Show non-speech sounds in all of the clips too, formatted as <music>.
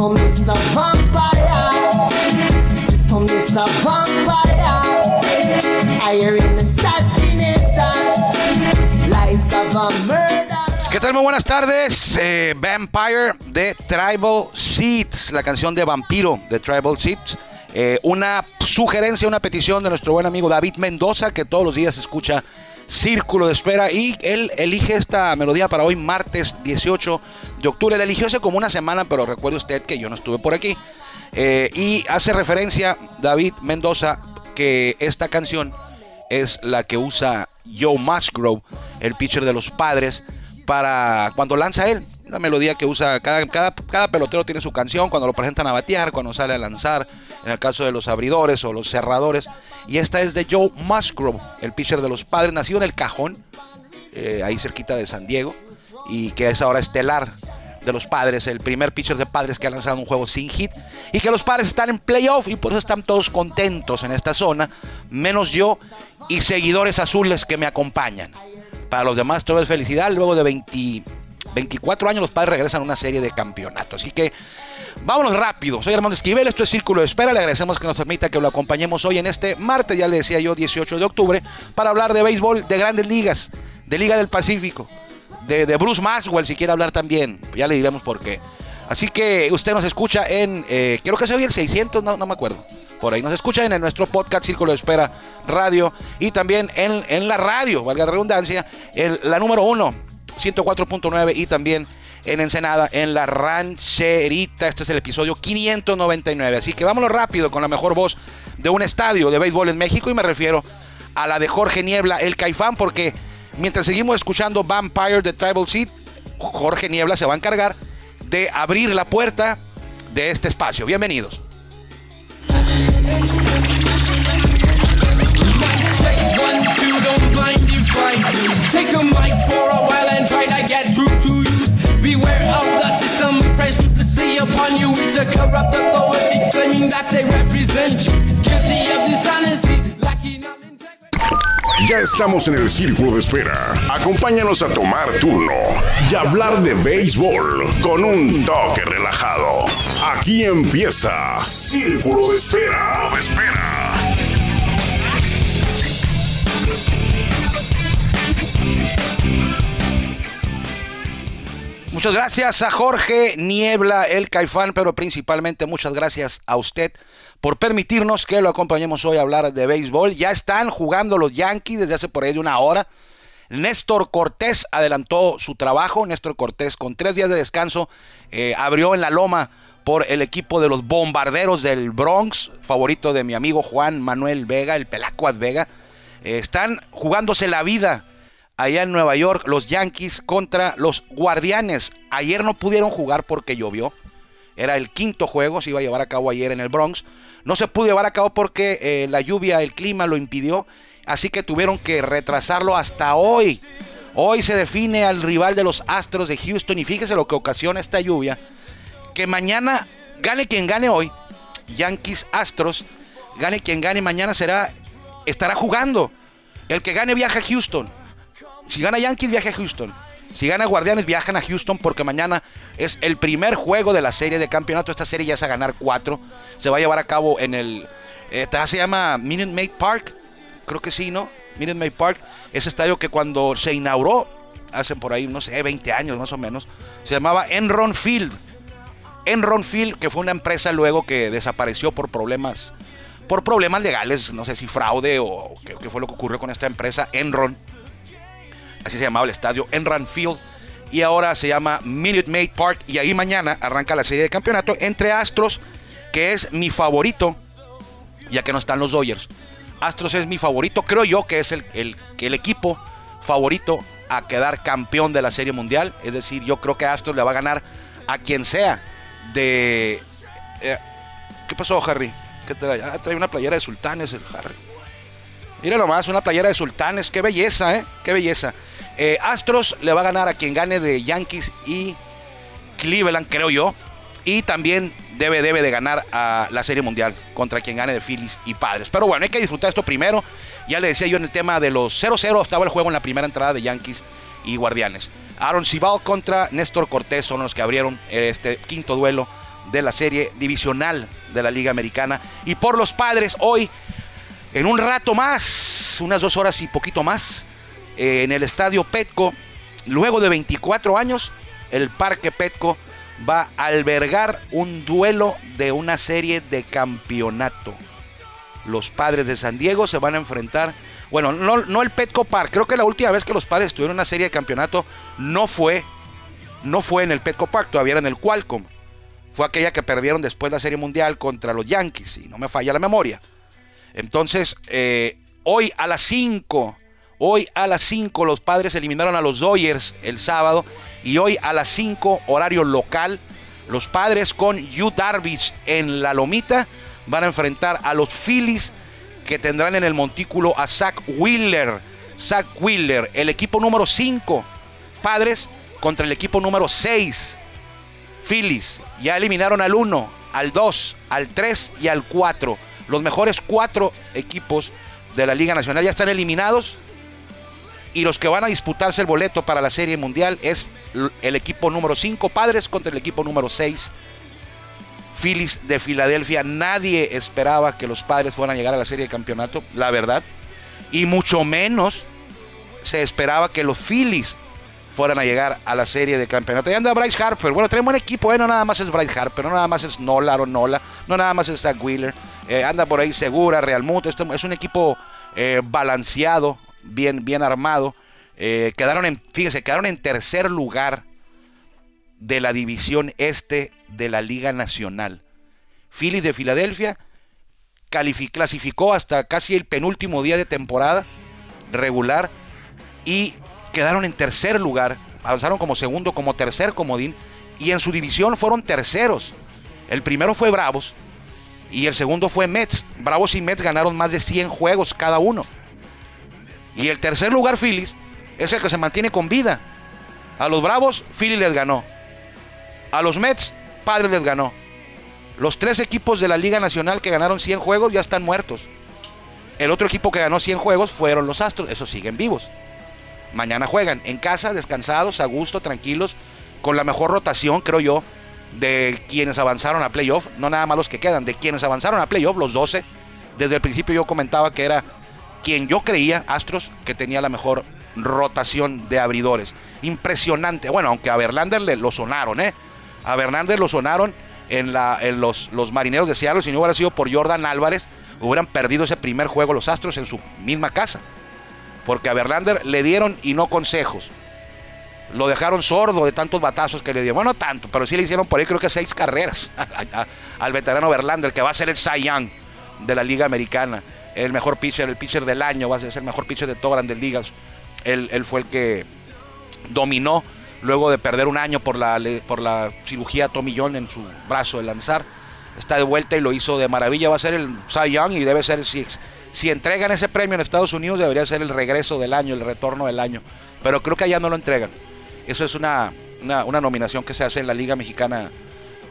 Vampire. ¿Qué tal? Muy buenas tardes. Eh, Vampire de Tribal Seeds, la canción de Vampiro de Tribal Seeds. Eh, una sugerencia, una petición de nuestro buen amigo David Mendoza, que todos los días escucha Círculo de Espera y él elige esta melodía para hoy, martes 18 de octubre. La eligió hace como una semana, pero recuerde usted que yo no estuve por aquí. Eh, y hace referencia David Mendoza que esta canción es la que usa Joe Musgrove, el pitcher de los padres, para cuando lanza él. La melodía que usa cada, cada, cada, pelotero tiene su canción cuando lo presentan a batear, cuando sale a lanzar, en el caso de los abridores o los cerradores. Y esta es de Joe Musgrove, el pitcher de los padres, nacido en el Cajón, eh, ahí cerquita de San Diego, y que es ahora estelar de los padres, el primer pitcher de padres que ha lanzado un juego sin hit, y que los padres están en playoff y por eso están todos contentos en esta zona, menos yo y seguidores azules que me acompañan. Para los demás, todo es felicidad. Luego de 24 años, los padres regresan a una serie de campeonatos. Así que vámonos rápido. Soy Armando Esquivel, esto es Círculo de Espera. Le agradecemos que nos permita que lo acompañemos hoy en este martes, ya le decía yo, 18 de octubre, para hablar de béisbol de grandes ligas, de Liga del Pacífico, de, Bruce Maxwell, si quiere hablar también. Ya le diremos por qué. Así que usted nos escucha en, eh, creo que se oye el 600, no, no me acuerdo por ahí. Nos escuchan en nuestro podcast Círculo de Espera Radio y también en, en la radio, valga la redundancia, el, la número 1, 104.9 y también en Ensenada, en la rancherita. Este es el episodio 599. Así que vámonos rápido con la mejor voz de un estadio de béisbol en México y me refiero a la de Jorge Niebla, el Caifán, porque mientras seguimos escuchando Vampire de Tribal Seed, Jorge Niebla se va a encargar de abrir la puerta de este espacio. Bienvenidos. Ya estamos en el círculo de espera. Acompáñanos a tomar turno y hablar de béisbol con un toque relajado. Aquí empieza Círculo de Espera. De espera. Muchas gracias a Jorge Niebla, el Caifán, pero principalmente muchas gracias a usted por permitirnos que lo acompañemos hoy a hablar de béisbol. Ya están jugando los Yankees desde hace por ahí de una hora. Néstor Cortés adelantó su trabajo. Néstor Cortés, con tres días de descanso, eh, abrió en la loma por el equipo de los bombarderos del Bronx, favorito de mi amigo Juan Manuel Vega, el Pelacuas Vega. Eh, están jugándose la vida allá en Nueva York, los Yankees contra los Guardianes. Ayer no pudieron jugar porque llovió. Era el quinto juego, se iba a llevar a cabo ayer en el Bronx. No se pudo llevar a cabo porque eh, la lluvia, el clima lo impidió. Así que tuvieron que retrasarlo hasta hoy. Hoy se define al rival de los Astros de Houston y fíjese lo que ocasiona esta lluvia. Que mañana gane quien gane hoy, Yankees Astros, gane quien gane mañana será estará jugando. El que gane viaja a Houston. Si gana Yankees, viaja a Houston. Si gana Guardianes, viajan a Houston porque mañana es el primer juego de la serie de campeonato. Esta serie ya es a ganar cuatro. Se va a llevar a cabo en el. Eh, se llama Minute Maid Park. Creo que sí, ¿no? Minute Maid Park. Ese estadio que cuando se inauguró, hace por ahí, no sé, 20 años más o menos, se llamaba Enron Field. Enron Field, que fue una empresa luego que desapareció por problemas. Por problemas legales, no sé si fraude o qué, qué fue lo que ocurrió con esta empresa, Enron así se llamaba el estadio Enron Field y ahora se llama Minute Maid Park y ahí mañana arranca la serie de campeonato entre Astros, que es mi favorito, ya que no están los Dodgers. Astros es mi favorito, creo yo que es el, el, el equipo favorito a quedar campeón de la serie mundial, es decir, yo creo que Astros le va a ganar a quien sea de... Eh, ¿Qué pasó, Harry? ¿Qué trae? Ah, trae una playera de sultanes el Harry. Mira nomás, una playera de sultanes. Qué belleza, ¿eh? Qué belleza. Eh, Astros le va a ganar a quien gane de Yankees y Cleveland, creo yo. Y también debe, debe de ganar a la Serie Mundial contra quien gane de Phillies y Padres. Pero bueno, hay que disfrutar esto primero. Ya le decía yo en el tema de los 0-0, estaba el juego en la primera entrada de Yankees y Guardianes. Aaron Cibal contra Néstor Cortés son los que abrieron este quinto duelo de la serie divisional de la Liga Americana. Y por los padres, hoy en un rato más unas dos horas y poquito más, eh, en el estadio Petco. Luego de 24 años, el Parque Petco va a albergar un duelo de una serie de campeonato. Los padres de San Diego se van a enfrentar. Bueno, no, no el Petco Park. Creo que la última vez que los padres tuvieron una serie de campeonato no fue, no fue en el Petco Park, todavía era en el Qualcomm. Fue aquella que perdieron después de la Serie Mundial contra los Yankees, si no me falla la memoria. Entonces, eh, hoy a las 5, hoy a las 5 los padres eliminaron a los Dodgers el sábado y hoy a las 5 horario local los padres con Yu Darvish en la lomita van a enfrentar a los Phillies que tendrán en el montículo a Zach Wheeler. Zach Wheeler, el equipo número 5, padres contra el equipo número 6, Phillies. Ya eliminaron al 1, al 2, al 3 y al 4. Los mejores 4 equipos de la Liga Nacional ya están eliminados. Y los que van a disputarse el boleto para la Serie Mundial es el equipo número 5, Padres, contra el equipo número 6, Phillies de Filadelfia. Nadie esperaba que los Padres fueran a llegar a la Serie de Campeonato, la verdad. Y mucho menos se esperaba que los Phillies fueran a llegar a la serie de campeonato. Y anda Bryce Harper. Bueno, tenemos buen equipo, ¿eh? no nada más es Bryce Harper, no nada más es Nola o Nola, no nada más es Zach Wheeler. Eh, anda por ahí segura, Real Muto. Es un equipo eh, balanceado, bien, bien armado. quedaron en, fíjense, quedaron en tercer lugar de la división este de la Liga Nacional. Phillies de Filadelfia clasificó hasta casi el penúltimo día de temporada regular y quedaron en tercer lugar, avanzaron como segundo, como tercer comodín, y en su división fueron terceros. El primero fue Bravos y el segundo fue Mets. Bravos y Mets ganaron más de 100 juegos cada uno. Y el tercer lugar, Phillies, es el que se mantiene con vida. A los Bravos, Phillies les ganó. A los Mets, Padres les ganó. Los tres equipos de la Liga Nacional que ganaron 100 juegos ya están muertos. El otro equipo que ganó 100 juegos fueron los Astros. Esos siguen vivos. Mañana juegan en casa, descansados, a gusto, tranquilos, con la mejor rotación, creo yo, de quienes avanzaron a playoff, no nada más los que quedan, de quienes avanzaron a playoff, los 12. Desde el principio yo comentaba que era quien yo creía, Astros, que tenía la mejor rotación de abridores. Impresionante. Bueno, aunque a Verlander le lo sonaron, ¿eh? A Verlander lo sonaron en, la, en los, los marineros de Seattle. Si no hubiera sido por Jordan Álvarez, hubieran perdido ese primer juego los Astros en su misma casa porque a Verlander le dieron y no consejos. Lo dejaron sordo de tantos batazos que le dieron. Bueno, no tanto, pero sí le hicieron por ahí creo que seis carreras <laughs> al veterano Verlander, que va a ser el Cy Young de la Liga Americana. El mejor pitcher, el pitcher del año, va a ser el mejor pitcher de todas grandes ligas. Él, fue el que dominó luego de perder un año por la, por la cirugía Tommy John en su brazo de lanzar. Está de vuelta y lo hizo de maravilla. Va a ser el Cy Young y debe ser Six si entregan ese premio en Estados Unidos debería ser el regreso del año, el retorno del año. Pero creo que allá no lo entregan. Eso es una, una, nominación que se hace en la Liga Mexicana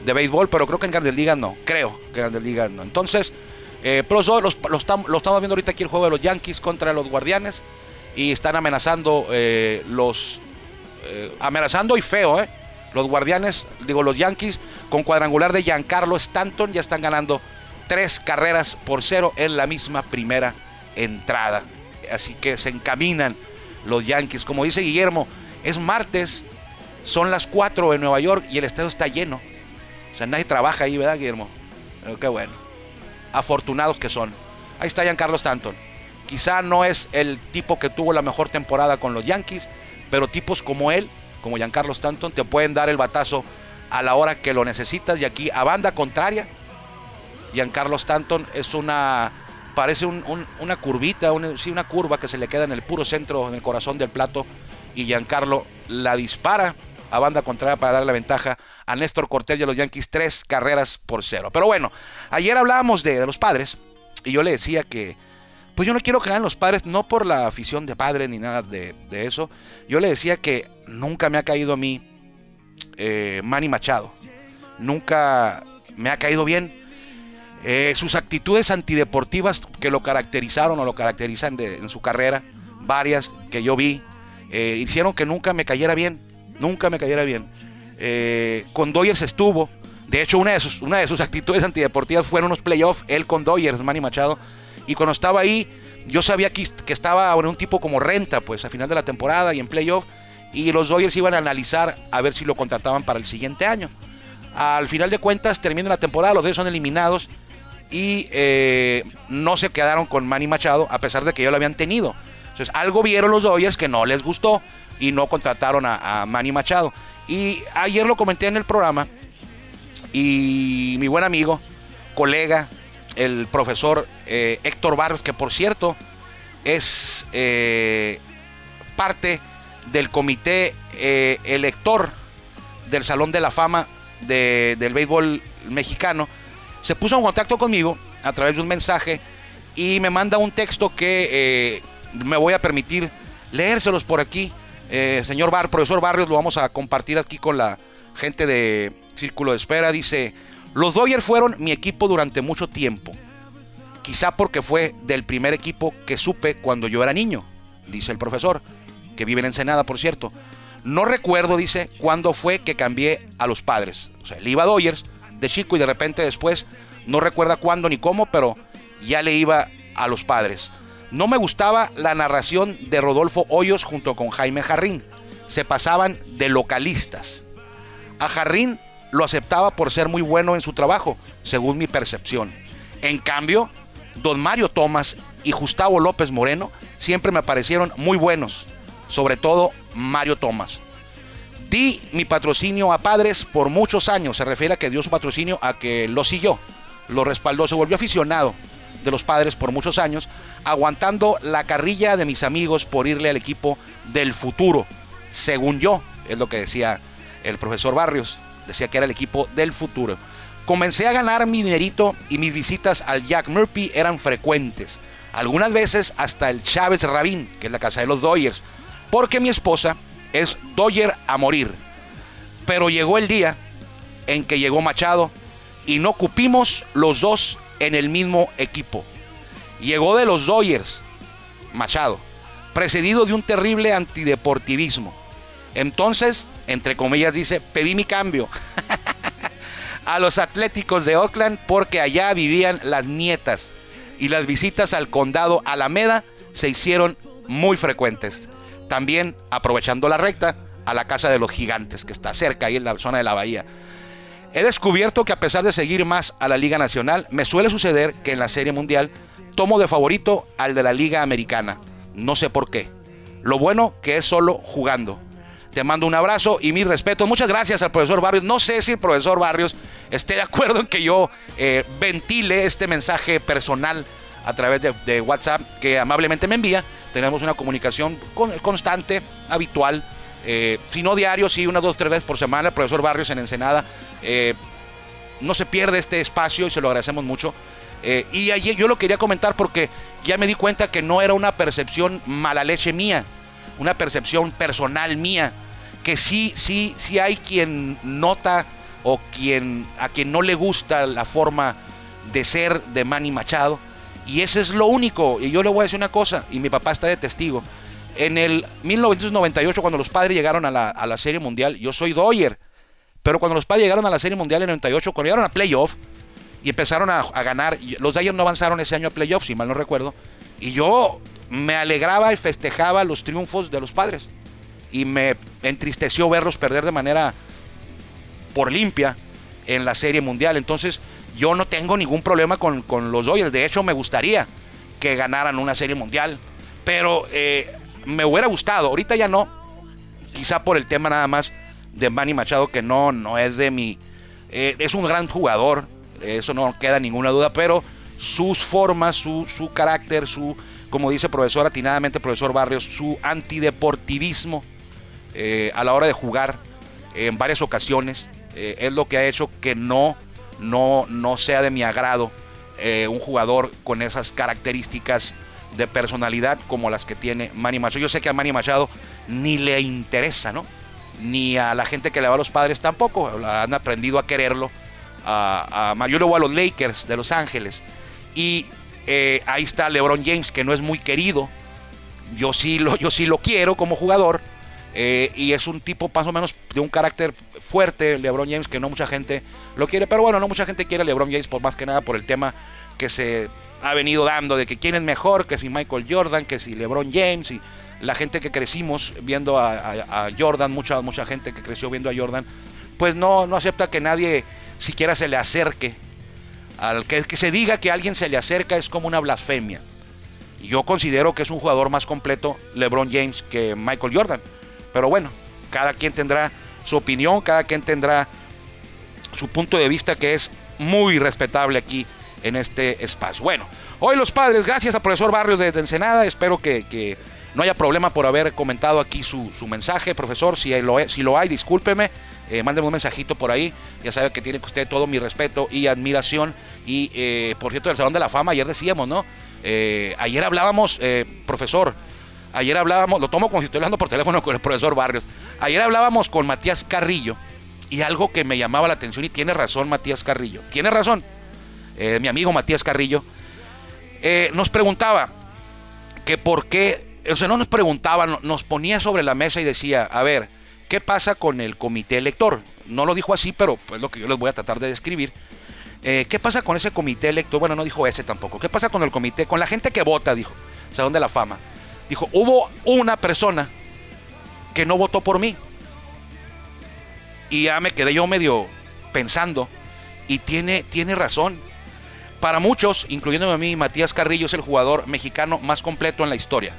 de Béisbol, pero creo que en Grandes Ligas no. Creo que en Grandes no. Entonces, eh, los dos lo, estamos viendo ahorita aquí el juego de los Yankees contra los Guardianes y están amenazando eh, los... Eh, amenazando y feo, ¿eh? Los Guardianes, digo los Yankees, con cuadrangular de Giancarlo Stanton ya están ganando tres carreras por cero en la misma primera entrada. Así que se encaminan los Yankees. Como dice Guillermo, es martes, son las cuatro en Nueva York y el estadio está lleno. O sea, nadie trabaja ahí, ¿verdad, Guillermo? Pero qué bueno. Afortunados que son. Ahí está Giancarlo Stanton. Quizá no es el tipo que tuvo la mejor temporada con los Yankees, pero tipos como él, como Giancarlo Stanton, te pueden dar el batazo a la hora que lo necesitas. Y aquí, a banda contraria, Giancarlo Stanton es una parece una curvita, sí, una curva que se le queda en el puro centro, en el corazón del plato, y Giancarlo la dispara a banda contraria para darle la ventaja a Néstor Cortés y a los Yankees tres carreras por cero. Pero bueno, ayer hablábamos de, los padres y yo le decía que, pues yo no quiero que ganen los padres, no por la afición de padre ni nada de, eso. Yo le decía que nunca me ha caído a mí eh, Manny Machado. Nunca me ha caído bien. Eh, sus actitudes antideportivas que lo caracterizaron o lo caracterizan en su carrera, varias que yo vi, eh, hicieron que nunca me cayera bien, nunca me cayera bien. Eh, con Doyers estuvo, de hecho una de, sus, una de sus actitudes antideportivas fueron unos playoffs, él con Doyers, Manny Machado, y cuando estaba ahí, yo sabía que, que estaba en un tipo como renta, pues a final de la temporada y en playoff, y los Dodgers iban a analizar a ver si lo contrataban para el siguiente año. Al final de cuentas, termina la temporada, los Dodgers son eliminados y eh, no se quedaron con Manny Machado a pesar de que ya lo habían tenido. Entonces, algo vieron los Dodgers que no les gustó y no contrataron a, Manny Machado. Y ayer lo comenté en el programa y mi buen amigo, colega, el profesor eh, Héctor Barros, que por cierto es eh, parte del comité elector del Salón de la Fama del béisbol mexicano, se puso en contacto conmigo a través de un mensaje y me manda un texto que eh, me voy a permitir leérselos por aquí. Eh, señor Bar, profesor Barrios, lo vamos a compartir aquí con la gente de Círculo de Espera. Dice, los Dodgers fueron mi equipo durante mucho tiempo. Quizá porque fue del primer equipo que supe cuando yo era niño, dice el profesor, que vive en Ensenada, por cierto. No recuerdo, dice, cuándo fue que cambié a los padres. O sea, él iba a Dodgers de chico y de repente después, no recuerda cuándo ni cómo, pero ya le iba a los padres. No me gustaba la narración de Rodolfo Hoyos junto con Jaime Jarrín. Se pasaban de localistas. A Jarrín lo aceptaba por ser muy bueno en su trabajo, según mi percepción. En cambio, don Mario Tomás y Gustavo López Moreno siempre me parecieron muy buenos, sobre todo Mario Tomás. Di mi patrocinio a padres por muchos años. Se refiere a que dio su patrocinio a que lo siguió, lo respaldó, se volvió aficionado de los padres por muchos años, aguantando la carrilla de mis amigos por irle al equipo del futuro. Según yo, es lo que decía el profesor Barrios, decía que era el equipo del futuro. Comencé a ganar mi dinerito y mis visitas al Jack Murphy eran frecuentes. Algunas veces hasta el Chávez Rabín, que es la casa de los Doyers, porque mi esposa es Dodger a morir. Pero llegó el día en que llegó Machado y no cupimos los dos en el mismo equipo. Llegó de los Dodgers, Machado, precedido de un terrible antideportivismo. Entonces, entre comillas, dice, pedí mi cambio <laughs> a los Atléticos de Oakland porque allá vivían las nietas y las visitas al condado Alameda se hicieron muy frecuentes. También, aprovechando la recta, a la casa de los gigantes, que está cerca ahí en la zona de la bahía. He descubierto que a pesar de seguir más a la Liga Nacional, me suele suceder que en la Serie Mundial tomo de favorito al de la Liga Americana. No sé por qué. Lo bueno que es solo jugando. Te mando un abrazo y mi respeto. Muchas gracias al profesor Barrios. No sé si el profesor Barrios esté de acuerdo en que yo eh, ventile este mensaje personal a través de WhatsApp que amablemente me envía tenemos una comunicación constante, habitual, eh, si no diario, sí unas dos, tres veces por semana. El profesor Barrios en Ensenada eh, no se pierde este espacio y se lo agradecemos mucho. Eh, y allí yo lo quería comentar porque ya me di cuenta que no era una percepción mala leche mía, una percepción personal mía, que sí, sí, sí hay quien nota o quien a quien no le gusta la forma de ser de Manny Machado y ese es lo único. Y yo le voy a decir una cosa, y mi papá está de testigo. En el 1998, cuando los padres llegaron a la, Serie Mundial, yo soy Doyer. Pero cuando los padres llegaron a la Serie Mundial en el 98, cuando llegaron a playoff y empezaron a, ganar, los Dodgers no avanzaron ese año a playoff, si mal no recuerdo. Y yo me alegraba y festejaba los triunfos de los padres. Y me entristeció verlos perder de manera por limpia en la Serie Mundial. Entonces, yo no tengo ningún problema con, los Dodgers. De hecho, me gustaría que ganaran una serie mundial. Pero eh, me hubiera gustado. Ahorita ya no. Quizá por el tema nada más de Manny Machado, que no, no es de mi. Eh, es un gran jugador. Eso no queda ninguna duda. Pero sus formas, su, su carácter, su. Como dice profesor atinadamente, profesor Barrios, su antideportivismo eh, a la hora de jugar en varias ocasiones es lo que ha hecho que no no, no sea de mi agrado eh, un jugador con esas características de personalidad como las que tiene Manny Machado. Yo sé que a Manny Machado ni le interesa, ¿no? Ni a la gente que le va a los padres tampoco. Han aprendido a quererlo. A, a, yo le voy a los Lakers de Los Ángeles. Y eh, ahí está LeBron James, que no es muy querido. Yo sí lo, yo sí lo quiero como jugador. Eh, y es un tipo más o menos de un carácter fuerte, LeBron James, que no mucha gente lo quiere. Pero bueno, no mucha gente quiere a LeBron James, por más que nada por el tema que se ha venido dando de que quién es mejor, que si Michael Jordan, que si LeBron James y la gente que crecimos viendo a, Jordan, mucha, mucha gente que creció viendo a Jordan, pues no, no acepta que nadie siquiera se le acerque. Al que, se diga que alguien se le acerca es como una blasfemia. Yo considero que es un jugador más completo LeBron James que Michael Jordan. Pero bueno, cada quien tendrá su opinión, cada quien tendrá su punto de vista que es muy respetable aquí en este espacio. Bueno, hoy los padres, gracias al profesor Barrios desde Ensenada, espero que, no haya problema por haber comentado aquí su, mensaje, profesor, si lo, si lo hay, discúlpeme, eh, mándeme un mensajito por ahí, ya sabe que tiene usted todo mi respeto y admiración. Y eh, por cierto, del Salón de la Fama, ayer decíamos, ¿no? Eh, ayer hablábamos, eh, profesor, ayer hablábamos, lo tomo como si estoy hablando por teléfono con el profesor Barrios, ayer hablábamos con Matías Carrillo y algo que me llamaba la atención y tiene razón Matías Carrillo, tiene razón, mi amigo Matías Carrillo, nos preguntaba que por qué, o sea, no nos preguntaba, nos ponía sobre la mesa y decía, a ver, ¿qué pasa con el comité elector? No lo dijo así, pero es lo que yo les voy a tratar de describir. Eh, ¿Qué pasa con ese comité electo? Bueno, no dijo ese tampoco. ¿Qué pasa con el comité? Con la gente que vota, dijo. Salón de la Fama. Dijo, hubo una persona que no votó por mí. Y ya me quedé yo medio pensando. Y tiene, tiene razón. Para muchos, incluyéndome a mí, Matías Carrillo es el jugador mexicano más completo en la historia.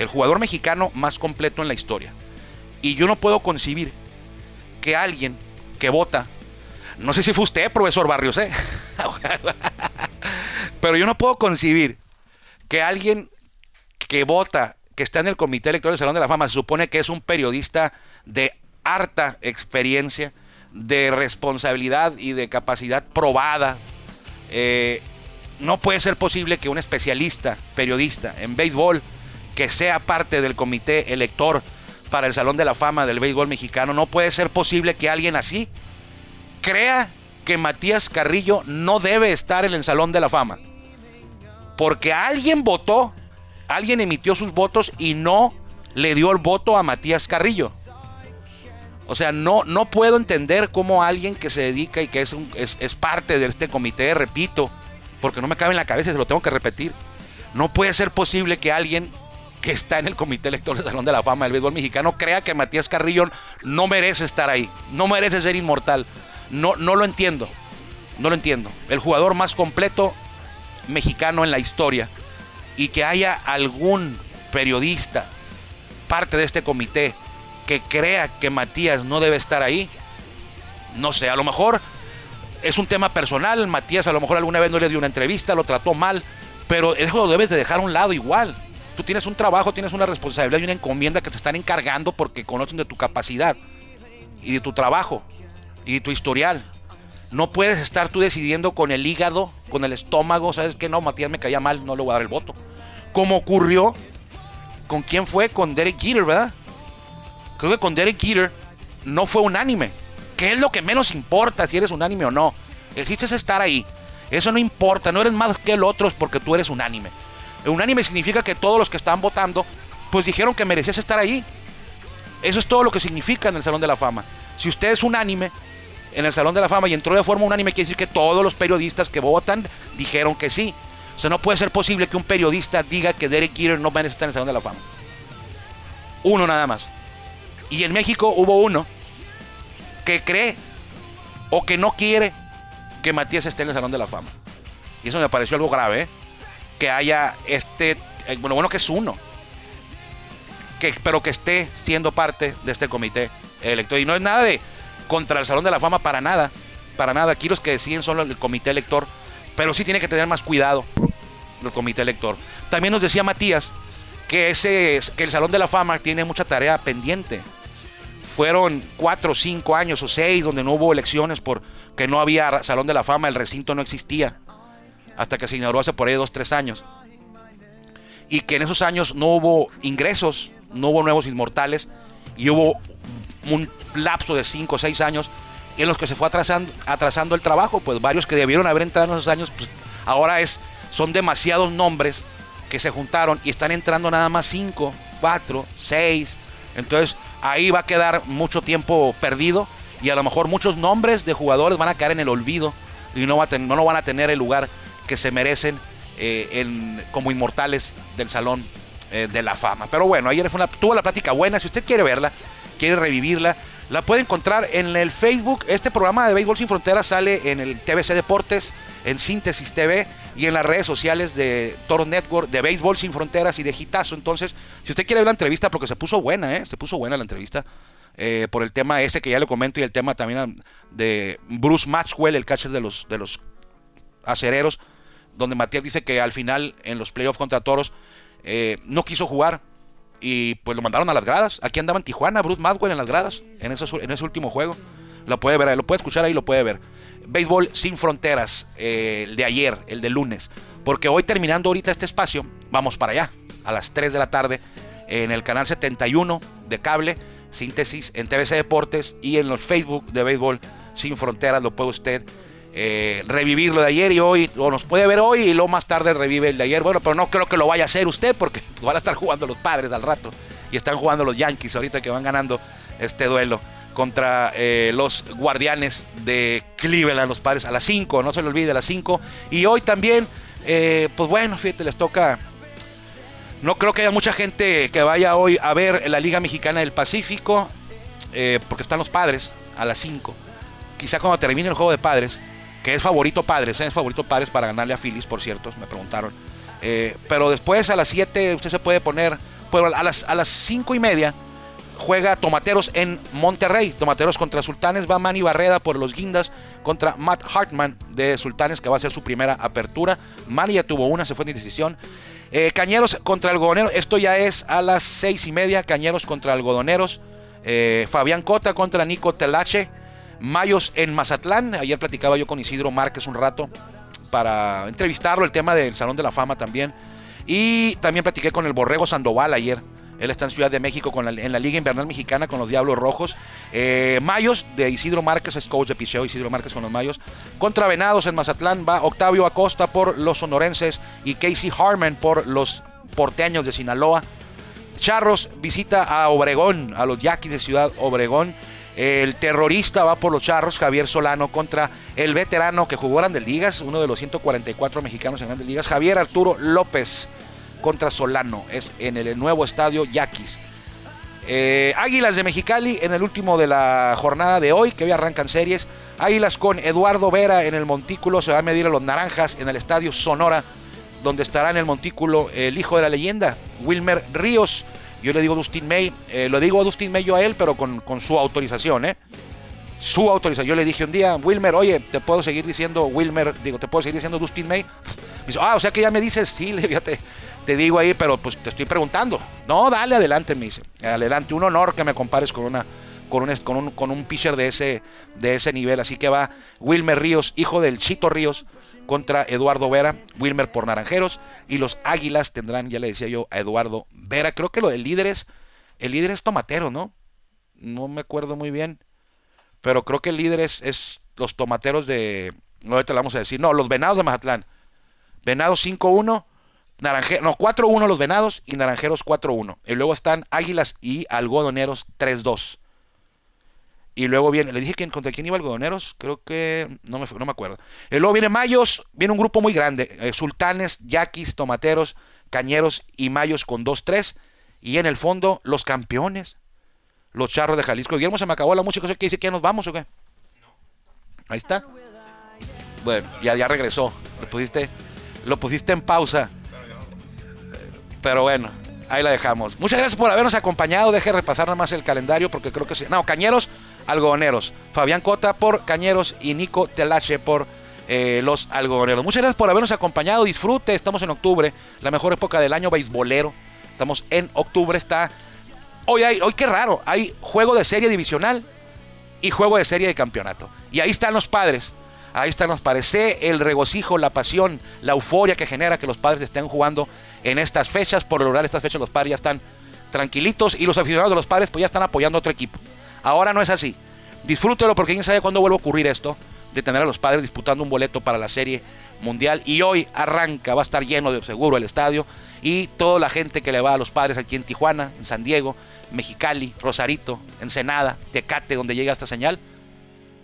El jugador mexicano más completo en la historia. Y yo no puedo concebir que alguien que vota no sé si fue usted, profesor Barrios, ¿eh? <laughs> Pero yo no puedo concebir que alguien que vota, que está en el comité electoral del Salón de la Fama, se supone que es un periodista de harta experiencia, de responsabilidad y de capacidad probada. Eh, no puede ser posible que un especialista, periodista en béisbol, que sea parte del comité elector para el Salón de la Fama del béisbol mexicano, no puede ser posible que alguien así crea que Matías Carrillo no debe estar en el Salón de la Fama. Porque alguien votó, alguien emitió sus votos y no le dio el voto a Matías Carrillo. O sea, no, no puedo entender cómo alguien que se dedica y que es, es, parte de este comité, repito, porque no me cabe en la cabeza, se lo tengo que repetir. No puede ser posible que alguien que está en el comité electoral del Salón de la Fama del béisbol mexicano crea que Matías Carrillo no merece estar ahí, no merece ser inmortal. No, no lo entiendo. No lo entiendo. El jugador más completo mexicano en la historia. Y que haya algún periodista, parte de este comité, que crea que Matías no debe estar ahí. No sé, a lo mejor es un tema personal. Matías a lo mejor alguna vez no le dio una entrevista, lo trató mal. Pero eso lo debes de dejar a un lado igual. Tú tienes un trabajo, tienes una responsabilidad y una encomienda que te están encargando porque conocen de tu capacidad y de tu trabajo y tu historial. No puedes estar tú decidiendo con el hígado, con el estómago, sabes que no, Matías me caía mal, no le voy a dar el voto. Como ocurrió con quién fue, con Derek Jeter, ¿verdad? Creo que con Derek Jeter no fue unánime. ¿Qué es lo que menos importa si eres unánime o no? El chiste es estar ahí. Eso no importa, no eres más que el otro porque tú eres unánime. Unánime significa que todos los que están votando, pues dijeron que merecías estar ahí. Eso es todo lo que significa en el Salón de la Fama. Si usted es unánime, en el Salón de la Fama y entró de forma unánime, quiere decir que todos los periodistas que votan dijeron que sí. O sea, no puede ser posible que un periodista diga que Derek Jeter no merece estar en el Salón de la Fama. Uno nada más. Y en México hubo uno que cree o que no quiere que Matías esté en el Salón de la Fama. Y eso me pareció algo grave, ¿eh? Que haya este, eh, bueno, bueno que es uno, que, pero que esté siendo parte de este comité electoral. Y no es nada de, contra el Salón de la Fama para nada. Para nada. Aquí los que deciden son el comité elector. Pero sí tiene que tener más cuidado el comité elector. También nos decía Matías que, ese, que el Salón de la Fama tiene mucha tarea pendiente. Fueron cuatro, cinco años o seis donde no hubo elecciones porque no había Salón de la Fama, el recinto no existía. Hasta que se inauguró hace por ahí dos, tres años. Y que en esos años no hubo ingresos, no hubo nuevos inmortales y hubo un lapso de 5 o 6 años en los que se fue atrasando, el trabajo, pues varios que debieron haber entrado en esos años, pues ahora es, son demasiados nombres que se juntaron y están entrando nada más 5, 4, 6. Entonces ahí va a quedar mucho tiempo perdido y a lo mejor muchos nombres de jugadores van a caer en el olvido y no, va no van a tener el lugar que se merecen eh, como inmortales del Salón eh, de la Fama. Pero bueno, ayer fue una, tuvo la plática buena. Si usted quiere verla, quiere revivirla, la puede encontrar en el Facebook. Este programa de Béisbol Sin Fronteras sale en el TVC Deportes, en Síntesis TV y en las redes sociales de Toro Network, de Béisbol Sin Fronteras y de Gitazo. Entonces, si usted quiere ver la entrevista, porque se puso buena, ¿eh? se puso buena la entrevista. Eh, por el tema ese que ya le comento y el tema también de Bruce Maxwell, el catcher de los, de los acereros, donde Matías dice que al final en los playoffs contra Toros eh, no quiso jugar y pues lo mandaron a las gradas. Aquí andaba en Tijuana, Bruce Maxwell en las gradas, en en ese último juego. Lo puede ver, lo puede escuchar ahí, lo puede ver. Béisbol sin fronteras, eh, el de ayer, el de lunes. Porque hoy terminando ahorita este espacio, vamos para allá, a las 3 de la tarde, en el canal 71 de cable Síntesis en TVC Deportes y en los Facebook de Béisbol Sin Fronteras. Lo puede usted eh, revivir lo de ayer y hoy, o nos puede ver hoy y luego más tarde revive el de ayer. Bueno, pero no creo que lo vaya a hacer usted porque <laughs> van a estar jugando los padres al rato y están jugando los Yankees ahorita que van ganando este duelo contra eh, los guardianes de Cleveland, los padres a las 5, no se le olvide, a las 5. Y hoy también, eh, pues bueno, fíjate, les toca no creo que haya mucha gente que vaya hoy a ver la Liga Mexicana del Pacífico, eh, porque están los padres a las 5. Quizá cuando termine el juego de padres, que es favorito padres, ¿eh? es favorito padres para ganarle a Phillies, por cierto, me preguntaron. Eh, pero después a las 7 usted se puede poner, a las, a las 5 y media juega Tomateros en Monterrey. Tomateros contra Sultanes. Va Manny Barreda por los Guindas contra Matt Hartman de Sultanes, que va a ser su primera apertura. Manny ya tuvo una, se fue en decisión. Eh, Cañeros contra Algodoneros. Esto ya es a las seis y media. Cañeros contra Algodoneros. Fabián Cota contra Nico Telache. Mayos en Mazatlán. Ayer platicaba yo con Isidro Márquez un rato para entrevistarlo. El tema del Salón de la Fama también. Y también platiqué con el Borrego Sandoval ayer. Él está en Ciudad de México con en la Liga Invernal Mexicana con los Diablos Rojos. Eh, Mayos de Isidro Márquez, es coach de picheo, Isidro Márquez con los Mayos. Contra Venados en Mazatlán va Octavio Acosta por los sonorenses y Casey Harman por los porteños de Sinaloa. Charros visita a Obregón, a los Yaquis de Ciudad Obregón. El terrorista va por los charros, Javier Solano, contra el veterano que jugó Grandes Ligas, uno de los 144 mexicanos en Grandes Ligas, Javier Arturo López contra Solano. Es en el nuevo estadio Yaquis. Eh, Águilas de Mexicali en el último de la jornada de hoy, que hoy arrancan series. Águilas con Eduardo Vera en el montículo, se va a medir a los Naranjas en el estadio Sonora, donde estará en el montículo el hijo de la leyenda, Wilmer Ríos. Yo le digo Dustin May, eh, lo digo a Dustin May yo a él, pero con, su autorización, ¿eh? Su autorización. Yo le dije un día, Wilmer, oye, te puedo seguir diciendo Wilmer, digo, te puedo seguir diciendo Dustin May. Me dice, ah, o sea que ya me dices, sí, le fíjate te digo ahí, pero pues te estoy preguntando. No, dale adelante, me dice. Adelante, un honor que me compares con una con un, con un, con un pitcher de ese, de ese nivel. Así que va Wilmer Ríos, hijo del Chito Ríos, contra Eduardo Vera. Wilmer por Naranjeros. Y los Águilas tendrán, ya le decía yo, a Eduardo Vera. Creo que lo del líder es, el líder es Tomatero, ¿no? No me acuerdo muy bien. Pero creo que el líder es, es los Tomateros de... No, te lo vamos a decir. No, los Venados de Mazatlán. Venados 5-1 Naranje, no, 4-1 los Venados y Naranjeros 4-1. Y luego están Águilas y Algodoneros 3-2. Y luego viene, le dije que contra quién iba Algodoneros, creo que no me, no me acuerdo. Y luego viene Mayos, viene un grupo muy grande, eh, Sultanes, Yaquis, Tomateros, Cañeros y Mayos con 2-3. Y en el fondo, los campeones, los Charros de Jalisco. Guillermo se me acabó la música, ¿qué dice que nos vamos o qué? Ahí está. Bueno, ya, ya regresó. Lo pusiste, lo pusiste en pausa. Pero bueno, ahí la dejamos. Muchas gracias por habernos acompañado. Deje repasar nada más el calendario porque creo que sí. No, Cañeros, algodoneros. Fabián Cota por Cañeros y Nico Telache por eh, los algodoneros. Muchas gracias por habernos acompañado. Disfrute, estamos en octubre, la mejor época del año beisbolero. Estamos en octubre, está. Hoy hay, hoy qué raro, hay juego de serie divisional y juego de serie de campeonato. Y ahí están los padres. Ahí están los padres. El regocijo, la pasión, la euforia que genera que los padres estén jugando en estas fechas. Por lograr estas fechas los padres ya están tranquilitos y los aficionados de los padres pues ya están apoyando a otro equipo. Ahora no es así. Disfrútelo porque quién sabe cuándo vuelve a ocurrir esto de tener a los padres disputando un boleto para la serie mundial y hoy arranca, va a estar lleno de seguro el estadio y toda la gente que le va a los padres aquí en Tijuana, en San Diego, Mexicali, Rosarito, Ensenada, Tecate, donde llega esta señal,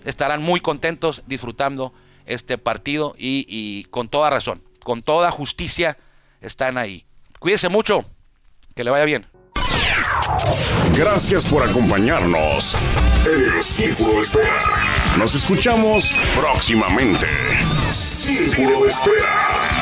estarán muy contentos disfrutando este partido y con toda razón con toda justicia están ahí. Cuídese mucho, que le vaya bien. Gracias por acompañarnos en el Círculo. Nos escuchamos próximamente. Espera.